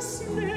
Schnee